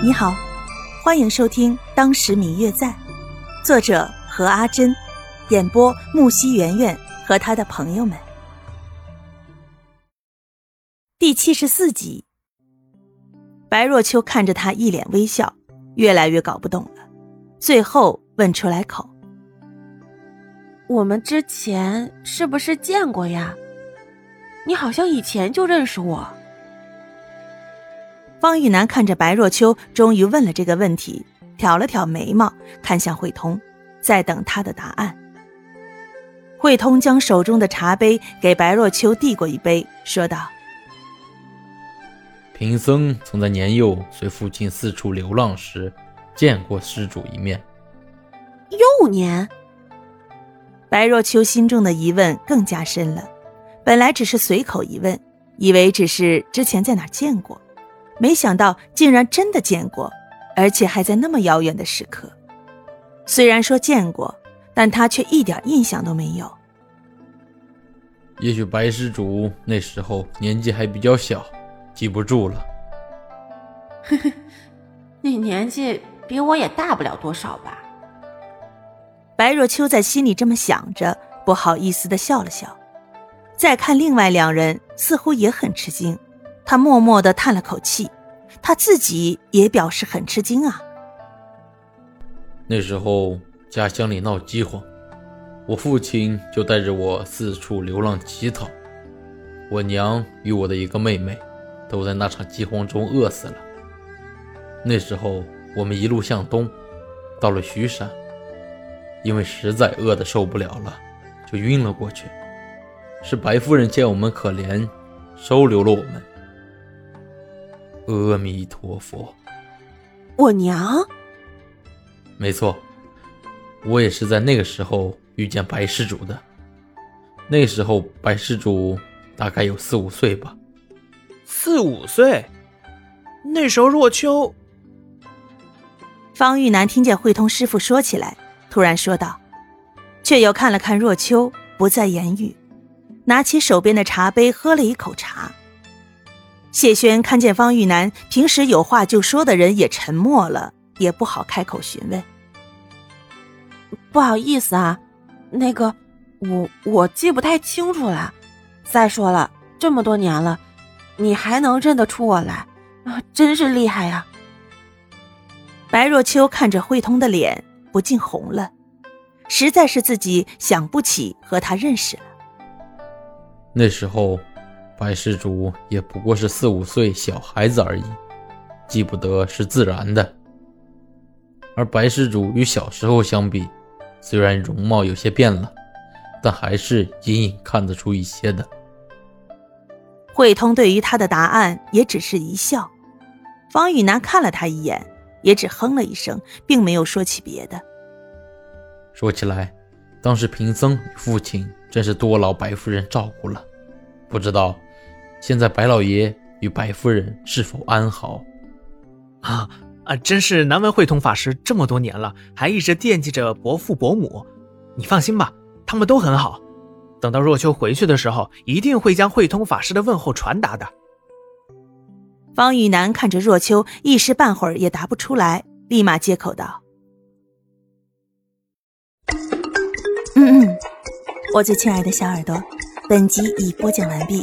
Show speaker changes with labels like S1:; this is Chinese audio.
S1: 你好，欢迎收听《当时明月在》，作者何阿珍，演播木西圆圆和他的朋友们。第七十四集，白若秋看着他一脸微笑，越来越搞不懂了，最后问出来口：“
S2: 我们之前是不是见过呀？你好像以前就认识我。”
S1: 方玉楠看着白若秋，终于问了这个问题，挑了挑眉毛，看向慧通，在等他的答案。慧通将手中的茶杯给白若秋递过一杯，说道：“
S3: 贫僧曾在年幼随父亲四处流浪时，见过施主一面。”
S2: 幼年，
S1: 白若秋心中的疑问更加深了。本来只是随口一问，以为只是之前在哪见过。没想到竟然真的见过，而且还在那么遥远的时刻。虽然说见过，但他却一点印象都没有。
S3: 也许白施主那时候年纪还比较小，记不住了。
S2: 呵呵，你年纪比我也大不了多少吧？
S1: 白若秋在心里这么想着，不好意思的笑了笑。再看另外两人，似乎也很吃惊。他默默的叹了口气，他自己也表示很吃惊啊。
S3: 那时候家乡里闹饥荒，我父亲就带着我四处流浪乞讨，我娘与我的一个妹妹都在那场饥荒中饿死了。那时候我们一路向东，到了徐山，因为实在饿得受不了了，就晕了过去。是白夫人见我们可怜，收留了我们。阿弥陀佛，
S2: 我娘。
S3: 没错，我也是在那个时候遇见白施主的。那时候白施主大概有四五岁吧。
S4: 四五岁，那时候若秋。
S1: 方玉楠听见慧通师傅说起来，突然说道，却又看了看若秋，不再言语，拿起手边的茶杯喝了一口茶。谢轩看见方玉楠平时有话就说的人也沉默了，也不好开口询问。
S2: 不好意思啊，那个我我记不太清楚了。再说了，这么多年了，你还能认得出我来啊，真是厉害呀！
S1: 白若秋看着慧通的脸，不禁红了，实在是自己想不起和他认识了。
S3: 那时候。白施主也不过是四五岁小孩子而已，记不得是自然的。而白施主与小时候相比，虽然容貌有些变了，但还是隐隐看得出一些的。
S1: 慧通对于他的答案也只是一笑，方雨楠看了他一眼，也只哼了一声，并没有说起别的。
S3: 说起来，当时贫僧与父亲真是多劳白夫人照顾了，不知道。现在白老爷与白夫人是否安好？
S4: 啊啊！真是难闻慧通法师这么多年了，还一直惦记着伯父伯母。你放心吧，他们都很好。等到若秋回去的时候，一定会将慧通法师的问候传达的。
S1: 方玉楠看着若秋，一时半会儿也答不出来，立马接口道：“嗯嗯，我最亲爱的小耳朵，本集已播讲完毕。”